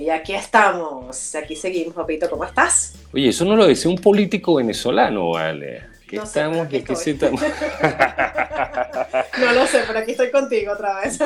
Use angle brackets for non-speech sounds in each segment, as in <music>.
Y aquí estamos, aquí seguimos, papito, ¿cómo estás? Oye, eso no lo decía un político venezolano, vale. Aquí No sé, estamos y aquí. <laughs> <laughs> No lo sé, pero aquí estoy contigo otra vez.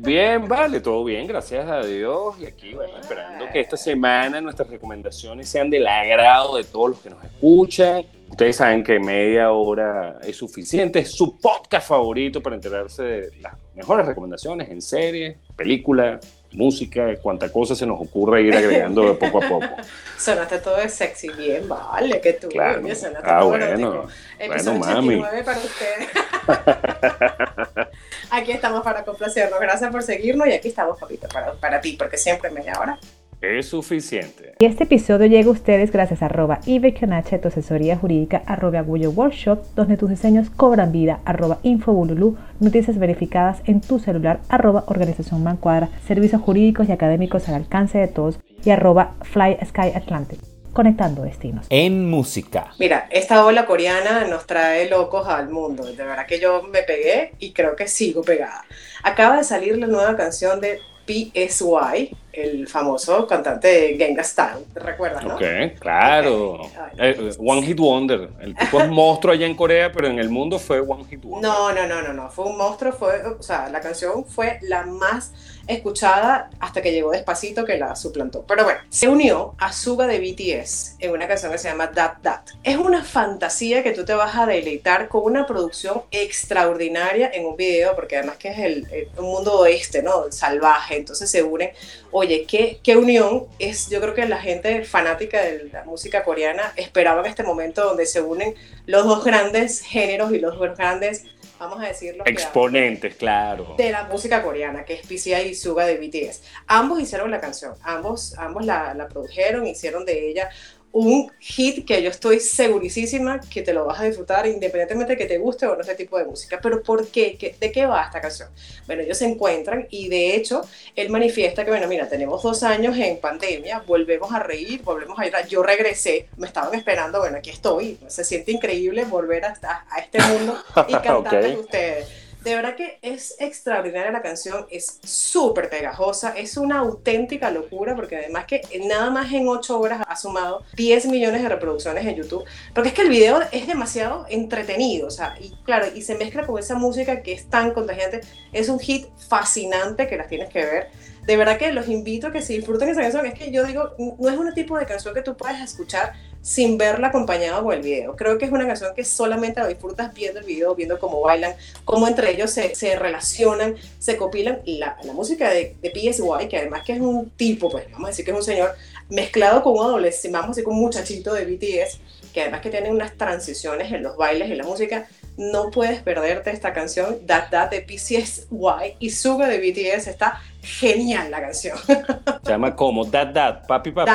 Bien, vale, todo bien, gracias a Dios. Y aquí, bueno, esperando que esta semana nuestras recomendaciones sean del agrado de todos los que nos escuchan. Ustedes saben que media hora es suficiente, es su podcast favorito para enterarse de las mejores recomendaciones en series, películas, música, cuanta cosa se nos ocurra ir agregando de poco a poco. <laughs> Sonaste todo de sexy, bien, vale, que tú, Claro. bien, sonaste Ah, todo bueno. Episodio Bueno, mami. 89 para ustedes. <laughs> aquí estamos para complacernos, gracias por seguirnos y aquí estamos, papito, para, para ti, porque siempre media hora. Es suficiente. Y este episodio llega a ustedes gracias a arroba ibequionache, tu asesoría jurídica, arroba Agullo Workshop, donde tus diseños cobran vida, arroba infobululú, noticias verificadas en tu celular, arroba organización Mancuadra, servicios jurídicos y académicos al alcance de todos, y arroba Fly Sky Atlantic, conectando destinos. En música. Mira, esta ola coreana nos trae locos al mundo. De verdad que yo me pegué y creo que sigo pegada. Acaba de salir la nueva canción de PSY, el famoso cantante de Genghis Style. ¿Te recuerdas, no? Ok, claro. Ok. Ay, Eh, one Hit Wonder. El tipo es monstruo allá en Corea, pero en el mundo fue One Hit Wonder. No, no, no, no, no. Fue un monstruo. Fue, o sea, la canción fue la más escuchada hasta que llegó Despacito que la suplantó. Pero bueno, se unió a Suga de BTS en una canción que se llama That That. Es una fantasía que tú te vas a deleitar con una producción extraordinaria en un video, porque además que es el, un mundo oeste, ¿no? Salvaje. Entonces se unen. Oye, ¿qué, qué unión es, yo creo que la gente fanática de la música coreana esperaba en este momento donde se unen los dos grandes géneros y los dos grandes, vamos a decirlo, Exponentes, claro. de la música coreana, que es PCI y Suga de BTS. Ambos hicieron la canción, ambos, ambos la, la produjeron, hicieron de ella un hit que yo estoy segurísima que te lo vas a disfrutar independientemente de que te guste o no ese tipo de música. Pero ¿por qué? ¿Qué- ¿De qué va esta canción? Bueno, ellos se encuentran y de hecho él manifiesta que, bueno, mira, tenemos dos años en pandemia, volvemos a reír, volvemos a llorar. Yo regresé, me estaban esperando, bueno, aquí estoy. Se siente increíble volver a, a este mundo y <laughs> cantarles Ok. ustedes. De verdad que es extraordinaria la canción, es súper pegajosa, es una auténtica locura porque además que nada más en 8 horas ha sumado 10 millones de reproducciones en YouTube, porque es que el video es demasiado entretenido, o sea, y claro, y se mezcla con esa música que es tan contagiante, es un hit fascinante que las tienes que ver. De verdad que los invito a que se disfruten esa canción, es que yo digo, no es un tipo de canción que tú puedes escuchar sin verla acompañada con el video. Creo que es una canción que solamente la disfrutas viendo el video, viendo cómo bailan, cómo entre ellos se, se relacionan, se copilan. La, la música de, de PSY, que además que es un tipo, pues vamos a decir que es un señor, mezclado con un adolescente, vamos a decir con un muchachito de BTS, que además que tiene unas transiciones en los bailes y la música, no puedes perderte esta canción, That That de PCSY y Suga de BTS, está genial la canción. Se llama como That That, Papi Papi.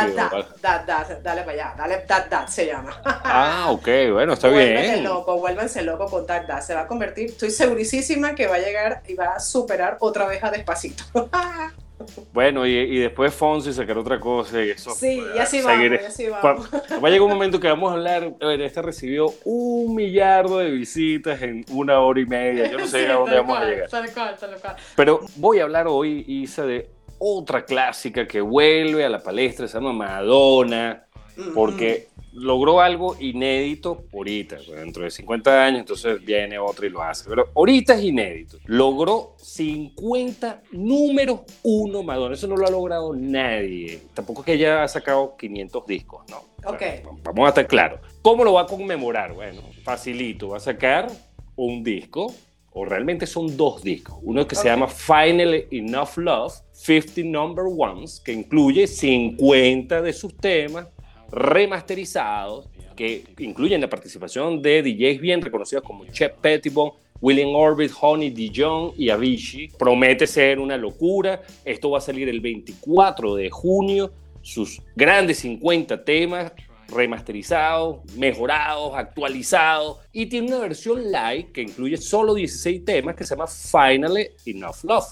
That That, dale para allá, dale That That se llama. Ah, ok, bueno, está Vuélvanse bien. loco, vuélvanse loco con That That. Se va a convertir, estoy segurísima que va a llegar y va a superar otra vez a Despacito. <laughs> Bueno, y, y después Fonsi sacar otra cosa y eso. sí, y así vamos, y así vamos. Va va a llegar un momento que vamos a hablar. A ver, este recibió un millardo de visitas en una hora y media. Yo no sé <laughs> Sí, a dónde vamos a llegar. Tal cual, tal cual. Pero voy a hablar hoy, Isa, de otra clásica que vuelve a la palestra, se llama Madonna, porque logró algo inédito ahorita, pues, dentro de 50 años, entonces viene otra y lo hace, pero ahorita es inédito. Logró 50 números uno Madonna, eso no lo ha logrado nadie. Tampoco es que ella ha sacado 500 discos, ¿no? O sea, Ok. vamos a estar claros. ¿Cómo lo va a conmemorar? Bueno, facilito, va a sacar un disco, o realmente son dos discos. Uno que se llama Finally Enough Love, 50 Number Ones, que incluye 50 de sus temas remasterizados, que incluyen la participación de DJs bien reconocidos como Chet Pettibone, William Orbit, Honey Dijon y Avicii. Promete ser una locura. Esto va a salir el 24 de junio. Sus grandes 50 temas remasterizados, mejorados, actualizados. Y tiene una versión live que incluye solo 16 temas que se llama Finally Enough Love.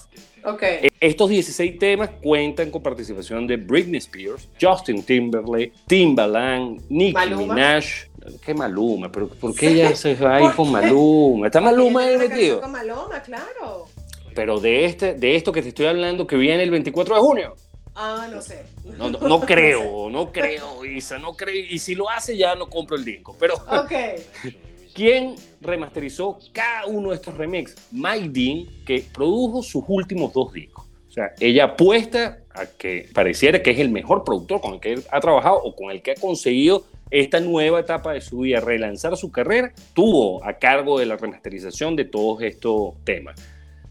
Okay. Estos 16 temas cuentan con participación de Britney Spears, Justin Timberlake, Timbaland, Nicki Maluma. Minaj. ¿Qué Maluma? ¿Pero ¿Por qué ella <laughs> se va ahí con Maluma? ¿Está Maluma ahí metido? Con Maluma, claro. Pero de, este, de esto que te estoy hablando que viene el 24 de junio. Ah, no sé. No, no, no <laughs> creo, no creo, Isa, no creo. Y si lo hace ya no compro el disco. Pero <laughs> Ok. <laughs> ¿quién remasterizó cada uno de estos remixes? Mike Dean, que produjo sus últimos dos discos. O sea, ella apuesta a que pareciera que es el mejor productor con el que ha trabajado o con el que ha conseguido esta nueva etapa de su vida, relanzar su carrera, tuvo a cargo de la remasterización de todos estos temas.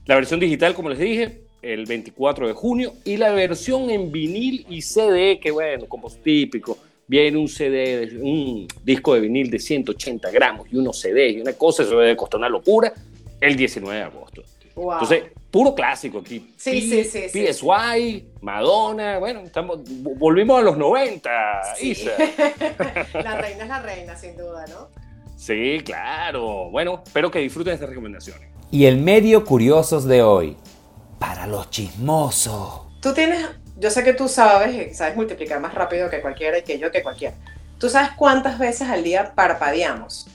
La versión digital, como les dije, el 24 de junio, y la versión en vinil y CD, que bueno, como es típico, viene un CD, de- un disco de vinil de 180 gramos y unos CD y una cosa, eso debe costar una locura, el 19 de agosto. Wow. Entonces, puro clásico aquí. Sí, sí, sí, sí. PSY, Madonna, bueno, estamos, volvimos a los 90, Sí. Isa. <laughs> la reina es la reina, sin duda, ¿no? Sí, claro. Bueno, espero que disfruten estas recomendaciones. Y el medio curiosos de hoy, para los chismosos. Tú tienes, yo sé que tú sabes, sabes multiplicar más rápido que cualquiera y que yo que cualquiera. ¿Tú sabes cuántas veces al día parpadeamos?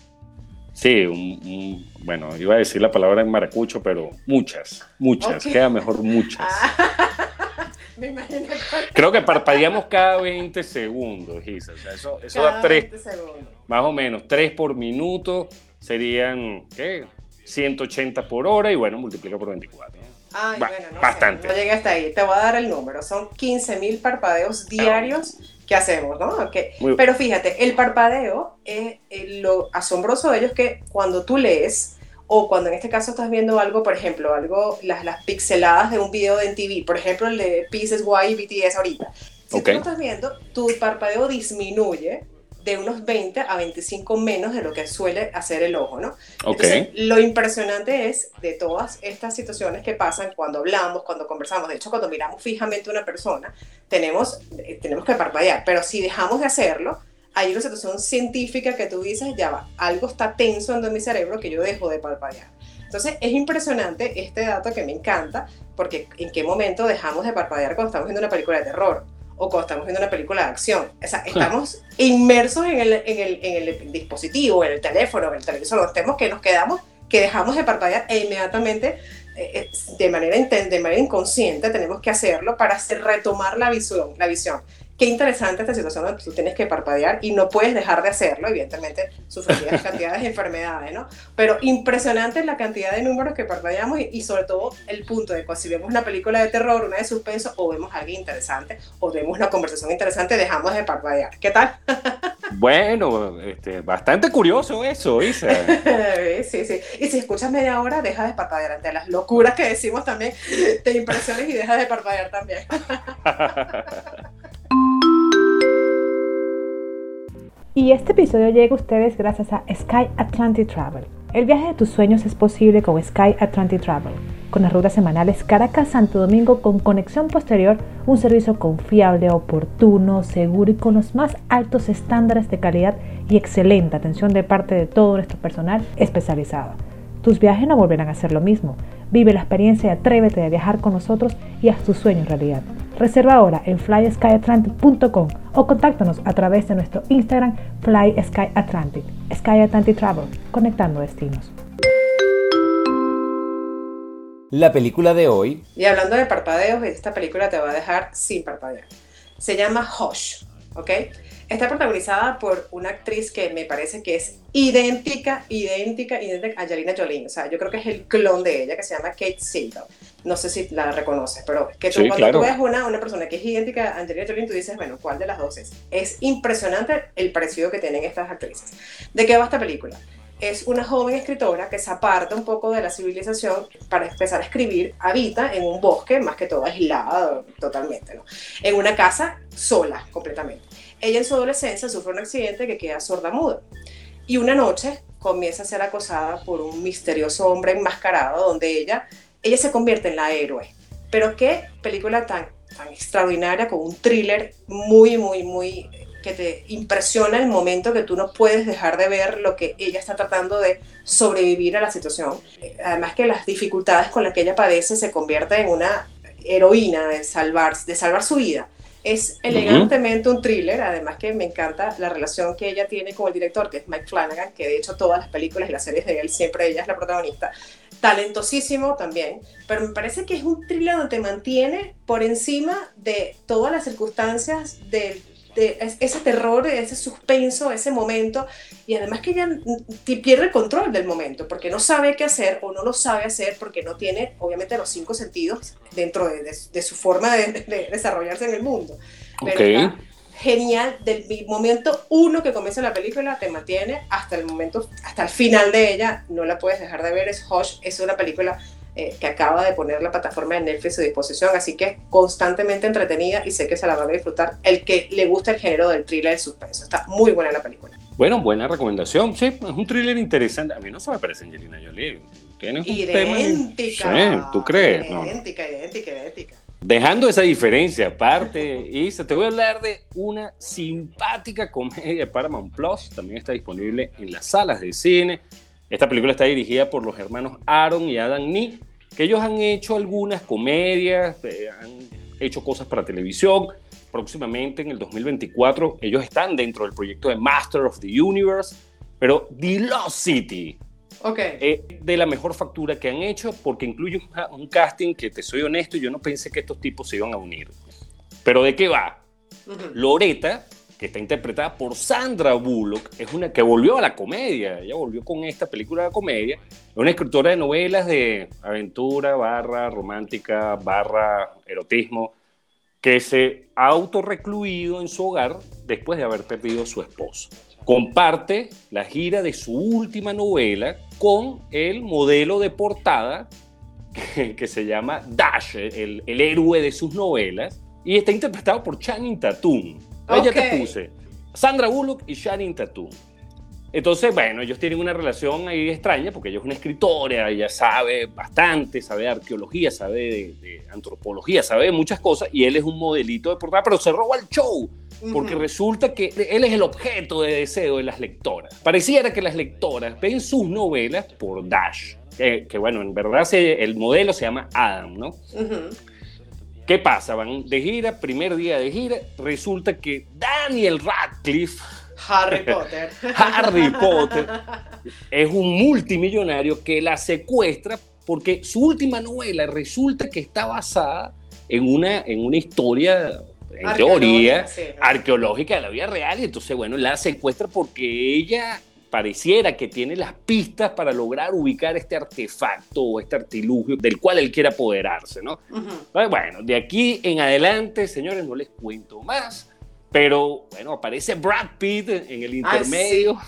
Sí, un- un- bueno, iba a decir la palabra en maracucho, pero muchas, muchas, queda mejor muchas. Ah, <laughs> me imagino que Creo que parpadeamos cada 20 segundos, Isa. O sea, eso, eso da cada tres, 20 segundos. más o menos, 3 por minuto serían, ¿qué? 180 por hora y bueno, multiplica por 24. Ay, Ba- bueno, no bastante. sé, no llegué hasta ahí. Te voy a dar el número. Son 15.000 parpadeos diarios que hacemos, ¿no? Ok. Muy- Pero fíjate, el parpadeo, eh, eh, lo asombroso de ello es que cuando tú lees o cuando en este caso estás viendo algo, por ejemplo, algo, las, las pixeladas de un video de TV, por ejemplo, el de Pieces Y y BTS ahorita. Si Ok. tú lo estás viendo, tu parpadeo disminuye de unos 20 a 25 menos de lo que suele hacer el ojo, ¿no? Ok. Entonces, lo impresionante es de todas estas situaciones que pasan cuando hablamos, cuando conversamos. De hecho, cuando miramos fijamente a una persona, tenemos, eh, tenemos que parpadear. Pero si dejamos de hacerlo, hay una situación científica que tú dices, ya va, algo está tenso en mi cerebro que yo dejo de parpadear. Entonces, es impresionante este dato que me encanta, porque en qué momento dejamos de parpadear cuando estamos viendo una película de terror o cuando estamos viendo una película de acción. O sea, estamos inmersos en el, en el, en el dispositivo, en el teléfono, en el televisor, donde estemos que nos quedamos, que dejamos de parpadear e inmediatamente, eh, eh, de, manera, de manera inconsciente, tenemos que hacerlo para hacer, retomar la visión, la visión. Qué interesante esta situación donde tú tienes que parpadear y no puedes dejar de hacerlo, evidentemente sufrirías cantidades de enfermedades, ¿no? Pero impresionante la cantidad de números que parpadeamos y, y sobre todo el punto de que si vemos una película de terror, una de suspenso o vemos algo interesante o vemos una conversación interesante, dejamos de parpadear. ¿Qué tal? <laughs> Bueno, este, bastante curioso eso, Isa. <laughs> sí, sí. Y si escuchas media hora, deja de parpadear ante las locuras que decimos también, te impresiones y deja de parpadear también. <laughs> Y este episodio llega a ustedes gracias a Sky Atlantic Travel. El viaje de tus sueños es posible con Sky Atlantic Travel. Con las rutas semanales Caracas-Santo Domingo con conexión posterior, un servicio confiable, oportuno, seguro y con los más altos estándares de calidad y excelente atención de parte de todo nuestro personal especializado. Tus viajes no volverán a ser lo mismo. Vive la experiencia y atrévete a viajar con nosotros y haz tus sueños realidad. Reserva ahora en flyskyatlantic.com o contáctanos a través de nuestro Instagram FlySkyAtlantic. Sky Atlantic Travel, conectando destinos. La película de hoy, Y hablando de parpadeos, esta película te va a dejar sin parpadear. Se llama Hush, ¿ok? Está protagonizada por una actriz que me parece que es idéntica, idéntica, idéntica a Angelina Jolie. O sea, yo creo que es el clon de ella, que se llama Kate Siegel. No sé si la reconoces, pero que tú, Sí, cuando claro. tú ves una, una persona que es idéntica a Angelina Jolie, tú dices, bueno, ¿cuál de las dos es? Es impresionante el parecido que tienen estas actrices. ¿De qué va esta película? es una joven escritora que se aparta un poco de la civilización para empezar a escribir, habita en un bosque, más que todo aislada totalmente, ¿no? en una casa sola completamente. Ella en su adolescencia sufre un accidente que queda sorda muda. y una noche comienza a ser acosada por un misterioso hombre enmascarado donde ella, ella se convierte en la héroe. Pero qué película tan, tan extraordinaria, con un thriller muy, muy, muy que te impresiona el momento que tú no puedes dejar de ver lo que ella está tratando de sobrevivir a la situación. Además que las dificultades con las que ella padece se convierte en una heroína de salvar, de salvar su vida. Es elegantemente un thriller, además que me encanta la relación que ella tiene con el director, que es Mike Flanagan, que de hecho todas las películas y las series de él, siempre ella es la protagonista. Talentosísimo también, pero me parece que es un thriller donde te mantiene por encima de todas las circunstancias del ese terror, ese suspenso, ese momento, y además que ella pierde el control del momento, porque no sabe qué hacer o no lo sabe hacer porque no tiene, obviamente, los cinco sentidos dentro de, su forma de, desarrollarse en el mundo. Pero genial, del momento uno que comienza la película, te mantiene hasta el momento, hasta el final de ella, no la puedes dejar de ver, es Hush, es una película eh, que acaba de poner la plataforma de Netflix a su disposición, así que constantemente entretenida y sé que se la van a disfrutar el que le gusta el género del thriller de suspenso. Está muy buena la película. Bueno, buena recomendación. Sí, es un thriller interesante. A mí no se me parece Angelina Jolie. Tienes un idéntica. Sí, ¿tú crees? Idéntica, idéntica, idéntica. Dejando esa diferencia aparte, Isa, te voy a hablar de una simpática comedia de Paramount Plus. También está disponible en las salas de cine. Esta película está dirigida por los hermanos Aaron y Adam Nee que ellos han hecho algunas comedias, eh, han hecho cosas para televisión. Próximamente, en el 2024, ellos están dentro del proyecto de Master of the Universe, pero The Lost City. Okay. Eh, de la mejor factura que han hecho porque incluye un, casting que, te soy honesto, yo no pensé que estos tipos se iban a unir. Pero ¿de qué va? Loreta que está interpretada por Sandra Bullock, es una que volvió a la comedia, ella volvió con esta película de comedia, una escritora de novelas de aventura, barra romántica, barra erotismo, que se ha autorrecluido en su hogar después de haber perdido a su esposo. Comparte la gira de su última novela con el modelo de portada que, se llama Dash, el, el héroe de sus novelas, y está interpretado por Channing Tatum Ahí ya te puse. Sandra Bullock y Shannon Tatum. Entonces, bueno, ellos tienen una relación ahí extraña porque ella es una escritora, ella sabe bastante, sabe de arqueología, sabe de, antropología, sabe de muchas cosas y él es un modelito de portada, pero se roba el show porque resulta que él es el objeto de deseo de las lectoras. Pareciera que las lectoras ven sus novelas por Dash, que, bueno, en verdad el modelo se llama Adam, ¿no? ¿Qué pasa? Van de gira, primer día de gira, resulta que Daniel Radcliffe, Harry Potter, <laughs> Harry Potter, es un multimillonario que la secuestra porque su última novela resulta que está basada en una, en una historia en teoría arqueológica de la vida real. Y entonces bueno la secuestra porque ella pareciera que tiene las pistas para lograr ubicar este artefacto o este artilugio del cual él quiere apoderarse, ¿no? Bueno, de aquí en adelante, señores, no les cuento más. Pero bueno, aparece Brad Pitt en el intermedio.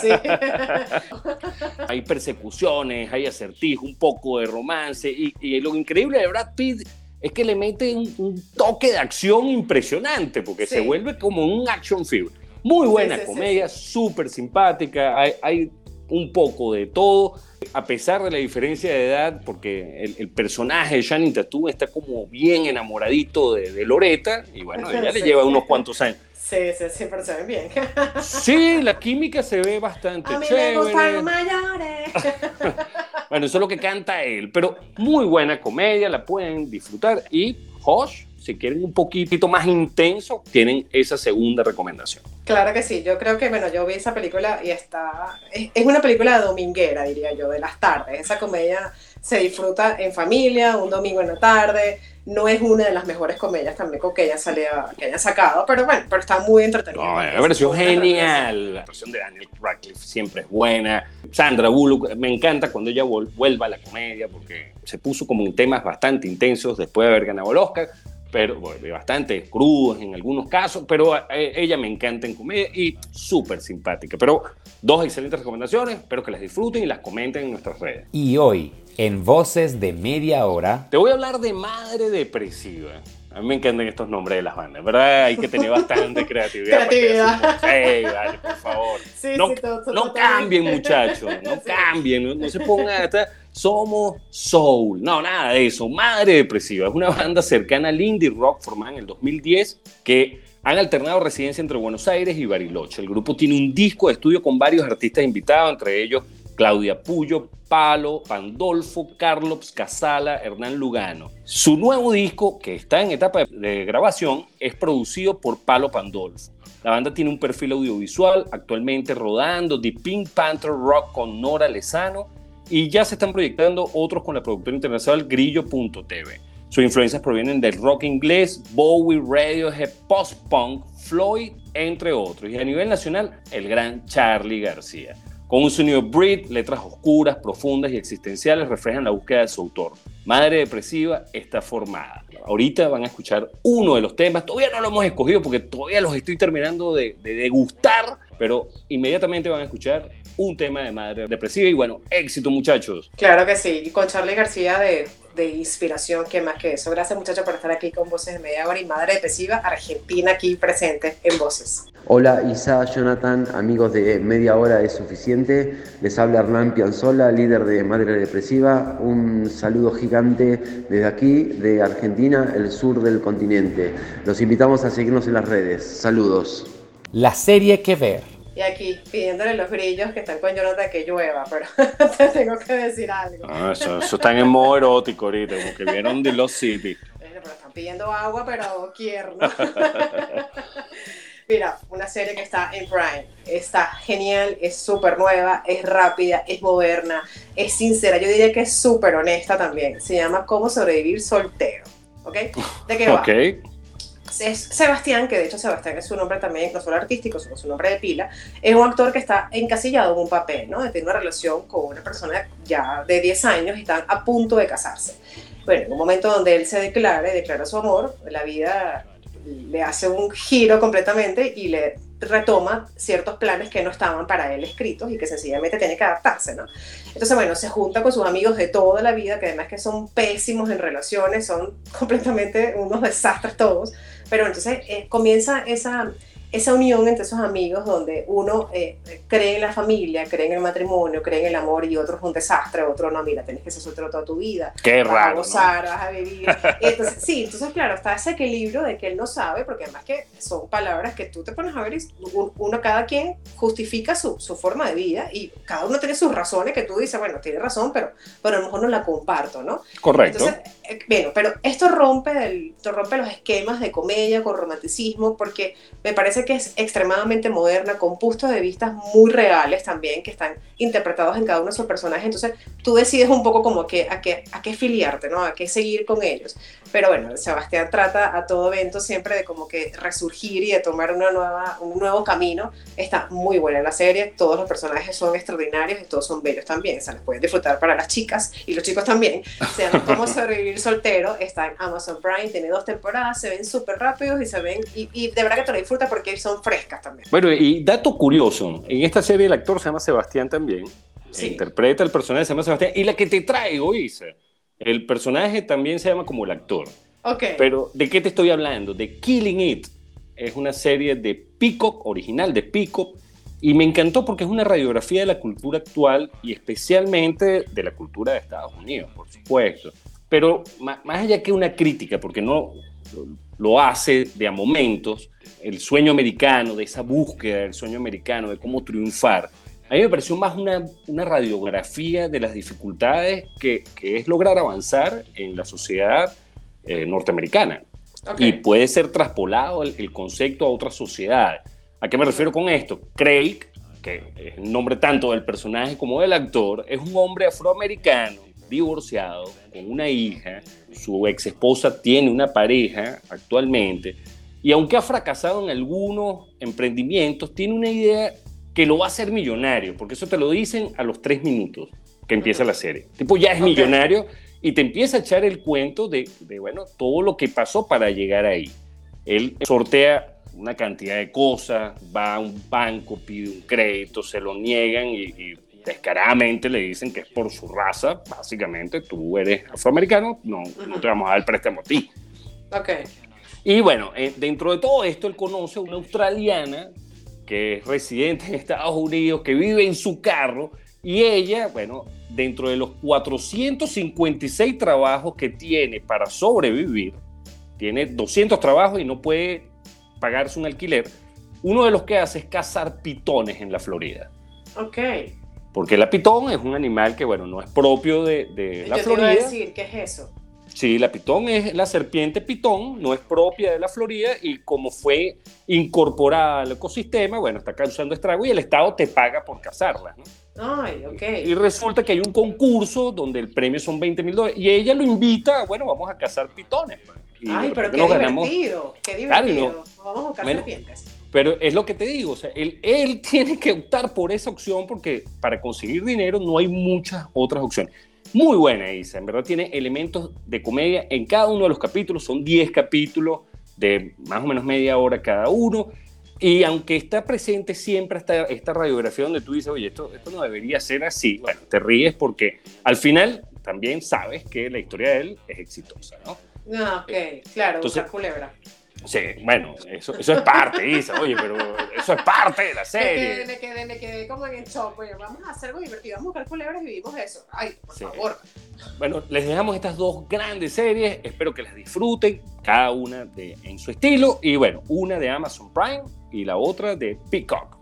sí. <laughs> hay persecuciones, hay acertijos, un poco de romance. Y, lo increíble de Brad Pitt es que le mete un, toque de acción impresionante, porque se vuelve como un action film. Muy buena comedia, súper simpática, hay, un poco de todo, a pesar de la diferencia de edad, porque el, personaje de Shannon Tatum está como bien enamoradito de, Loreta, y bueno, ella le lleva unos cuantos años. Sí, sí, siempre se ven bien. <laughs> Sí, la química se ve bastante a mí chévere. Me gustan mayores. <laughs> bueno, eso es lo que canta él, pero muy buena comedia, la pueden disfrutar. Y Josh, si quieren un poquitito más intenso, tienen esa segunda recomendación. Claro que sí, yo creo que, bueno, yo vi esa película y está, es, una película dominguera, diría yo, de las tardes. Esa comedia se disfruta en familia, un domingo en la tarde. No es una de las mejores comedias tampoco que ella salía, que haya sacado, pero bueno, pero está muy entretenida. No, la versión genial. La versión de Daniel Radcliffe siempre es buena. Sandra Bullock, me encanta cuando ella vuelva a la comedia porque se puso como en temas bastante intensos después de haber ganado el Oscar pero bastante crudos en algunos casos, pero eh, ella me encanta en comedia y súper simpática. Pero dos excelentes recomendaciones, espero que las disfruten y las comenten en nuestras redes. Y hoy, en Voces de Media Hora, te voy a hablar de Madre Depresiva. A mí me encantan estos nombres de las bandas, ¿verdad? Hay que tener bastante <laughs> creatividad. Creatividad. Sí, vale, por favor. <laughs> Sí, no sí, todo- todo- no todo- cambien, muchachos. No Sí. cambien. No, no se pongan hasta. Somos Soul. No, nada de eso. Madre Depresiva. Es una banda cercana al indie rock formada en el 2010 que han alternado residencia entre Buenos Aires y Bariloche. El grupo tiene un disco de estudio con varios artistas invitados, entre ellos Claudia Puyo, Palo, Pandolfo, Carlos Casala, Hernán Lugano. Su nuevo disco, que está en etapa de grabación, es producido por Palo Pandolfo. La banda tiene un perfil audiovisual, actualmente rodando The Pink Panther Rock con Nora Lezano y ya se están proyectando otros con la productora internacional Grillo.tv. Sus influencias provienen del rock inglés, Bowie, Radiohead, post-punk, Floyd, entre otros. Y a nivel nacional, el gran Charlie García. Con un sonido Brit, letras oscuras, profundas y existenciales reflejan la búsqueda de su autor. Madre Depresiva está formada. Ahorita van a escuchar uno de los temas. Todavía no lo hemos escogido porque todavía los estoy terminando de, de degustar, pero inmediatamente van a escuchar un tema de Madre Depresiva. Y bueno, éxito muchachos. Claro que sí, y con Charlie García de, de inspiración, que más que eso. Gracias muchachos por estar aquí con Voces de Media Hora y Madre Depresiva, Argentina aquí presente en Voces. Hola Isa, Jonathan, amigos de Media Hora es Suficiente. Les habla Hernán Pianzola, líder de Madre Depresiva. Un saludo gigante desde aquí, de Argentina, el sur del continente. Los invitamos a seguirnos en las redes. Saludos. La serie que ver. Y aquí pidiéndole los grillos que están con Jonathan que llueva, pero <laughs> te tengo que decir algo. Ah, eso, eso están en modo erótico ahorita, como que vieron The Lost City. Bueno, pero están pidiendo agua, pero quiero, ¿no? <laughs> Mira, una serie que está en Prime. Está genial, es súper nueva, es rápida, es moderna, es sincera. Yo diría que es súper honesta también. Se llama Cómo sobrevivir soltero. ¿Ok? ¿De qué va? Ok. Es Sebastián, que de hecho Sebastián es su nombre también, no solo artístico, sino su nombre de pila, es un actor que está encasillado en un papel, ¿no? Tiene una relación con una persona ya de 10 años y están a punto de casarse. Bueno, en un momento donde él se declara y declara su amor, la vida le hace un giro completamente y le retoma ciertos planes que no estaban para él escritos y que sencillamente tiene que adaptarse, ¿no? Entonces, bueno, se junta con sus amigos de toda la vida, que además que son pésimos en relaciones, son <laughs> completamente unos desastres todos, pero entonces eh, comienza esa, esa unión entre esos amigos donde uno eh, cree en la familia, cree en el matrimonio, cree en el amor y otro es un desastre, otro no, mira, tenés que ser soltero toda tu vida, Qué vas a raro. ¿no? gozar, vas a vivir. <laughs> Entonces, sí, entonces claro, está ese equilibrio de que él no sabe, porque además que son palabras que tú te pones a ver y un- uno, cada quien justifica su, su forma de vida y cada uno tiene sus razones que tú dices, bueno, tiene razón, pero, pero a lo mejor no la comparto, ¿no? Correcto. Entonces, eh, bueno, pero esto rompe, esto rompe los esquemas de comedia con romanticismo porque me parece que es extremadamente moderna, con puntos de vista muy reales también, que están interpretados en cada uno de sus personajes. Entonces, tú decides un poco como que a qué, a qué filiarte, ¿no? A qué seguir con ellos. Pero bueno, Sebastián trata a todo evento siempre de como que resurgir y de tomar una nueva, un nuevo camino. Está muy buena la serie, todos los personajes son extraordinarios y todos son bellos también, se las pueden disfrutar para las chicas y los chicos también. Se llama Cómo sobrevivir soltero, está en Amazon Prime, tiene dos temporadas, se ven súper rápidos y se ven, y, y de verdad que te lo disfrutas porque son frescas también. Bueno, y dato curioso, en esta serie el actor se llama Sebastián también, Sí. interpreta el personaje, se llama Sebastián, y la que te traigo, Isa, el personaje también se llama como el actor. Ok. Pero, ¿de qué te estoy hablando? De Killing It. Es una serie de Peacock, original de Peacock, y me encantó porque es una radiografía de la cultura actual y especialmente de la cultura de Estados Unidos, por supuesto. Pero más allá que una crítica, porque no lo, hace de a momentos, el sueño americano, de esa búsqueda del sueño americano, de cómo triunfar. A mí me pareció más una, una radiografía de las dificultades que, que es lograr avanzar en la sociedad eh, norteamericana y puede ser traspolado el, el concepto a otras sociedades. ¿A qué me refiero con esto? Craig, que es el nombre tanto del personaje como del actor, es un hombre afroamericano, divorciado, con una hija, su ex esposa tiene una pareja actualmente, y aunque ha fracasado en algunos emprendimientos, tiene una idea que lo va a hacer millonario, porque eso te lo dicen a los tres minutos que empieza la serie. Tipo, ya es millonario y te empieza a echar el cuento de, de, bueno, todo lo que pasó para llegar ahí. Él sortea una cantidad de cosas, va a un banco, pide un crédito, se lo niegan y, y descaradamente le dicen que es por su raza, básicamente, tú eres afroamericano, no, no te vamos a dar el préstamo a ti. Ok. Y bueno, eh, dentro de todo esto, él conoce a una australiana que es residente en Estados Unidos, que vive en su carro, y ella, bueno, dentro de los 456 trabajos que tiene para sobrevivir, tiene 200 trabajos y no puede pagarse un alquiler, uno de los que hace es cazar pitones en la Florida. Ok. Porque la pitón es un animal que, bueno, no es propio de, de la Yo te Florida. iba a decir, ¿qué es eso? Sí, la pitón es la serpiente pitón, no es propia de la Florida y como fue incorporada al ecosistema, bueno, está causando estrago y el Estado te paga por cazarla. ¿no? Ay, ok. Y resulta que hay un concurso donde el premio son 20 mil dólares y ella lo invita, bueno, vamos a cazar pitones. pues. Y Ay, pero qué ganamos- divertido. Qué Claro, divertido. no- Vamos a buscar Bueno, serpientes. Pero es lo que te digo, o sea, él, él <laughs> tiene que optar por esa opción porque para conseguir dinero no hay muchas otras opciones. Muy buena, Isa, en verdad tiene elementos de comedia en cada uno de los capítulos, son 10 capítulos de más o menos media hora cada uno. Y aunque está presente siempre esta, esta radiografía donde tú dices, oye, esto, esto no debería ser así, bueno, te ríes porque al final también sabes que la historia de él es exitosa, ¿no? No, ok, claro, Entonces- culebra. Sí, bueno, eso, eso es parte, Isa, oye, pero eso es parte de la Me serie. quedé, me quedé, me quedé como en el shock. Oye, vamos a hacer algo divertido. Vamos a buscar culebras y vivimos eso. Ay, por Sí. favor. Bueno, les dejamos estas dos grandes series. Espero que las disfruten, cada una de, en su estilo. Y bueno, una de Amazon Prime y la otra de Peacock.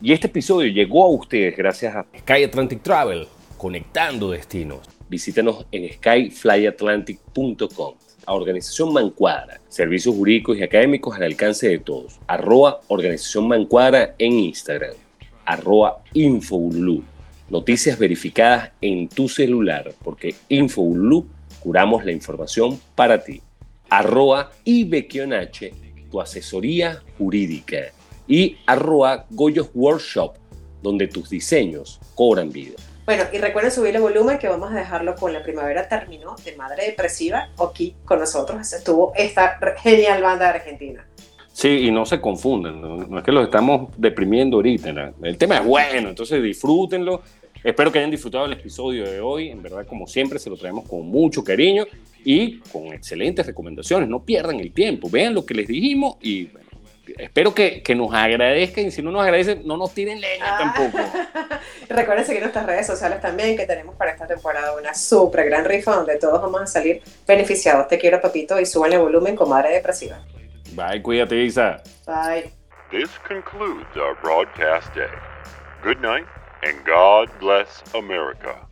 Y este episodio llegó a ustedes gracias a Sky Atlantic Travel, conectando destinos. Visítanos en skyflyatlantic.com. A Organización Mancuadra, servicios jurídicos y académicos al alcance de todos. Arroba Organización Mancuadra en Instagram. Arroba Infobulú. Noticias verificadas en tu celular, porque Infobulú curamos la información para ti. Arroba IBQNH, tu asesoría jurídica. Y arroba Goyos Workshop, donde tus diseños cobran vida. Bueno, y recuerden subir el volumen que vamos a dejarlo con la primavera terminó de Madre Depresiva aquí con nosotros. Estuvo esta genial banda Argentina. Sí, y no se confundan, no, es que los estamos deprimiendo ahorita, el tema es bueno, entonces disfrútenlo. Espero que hayan disfrutado el episodio de hoy, en verdad como siempre se lo traemos con mucho cariño y con excelentes recomendaciones, no pierdan el tiempo, vean lo que les dijimos y espero que, que nos agradezcan y si no nos agradecen, no nos tiren leña Ah. tampoco. <laughs> Recuerden seguir nuestras redes sociales también, que tenemos para esta temporada una súper gran rifa donde todos vamos a salir beneficiados. Te quiero, papito, y suban el volumen con Madre Depresiva. Bye, cuídate Isa. Bye. This concludes our broadcast day. Good night, and God bless America.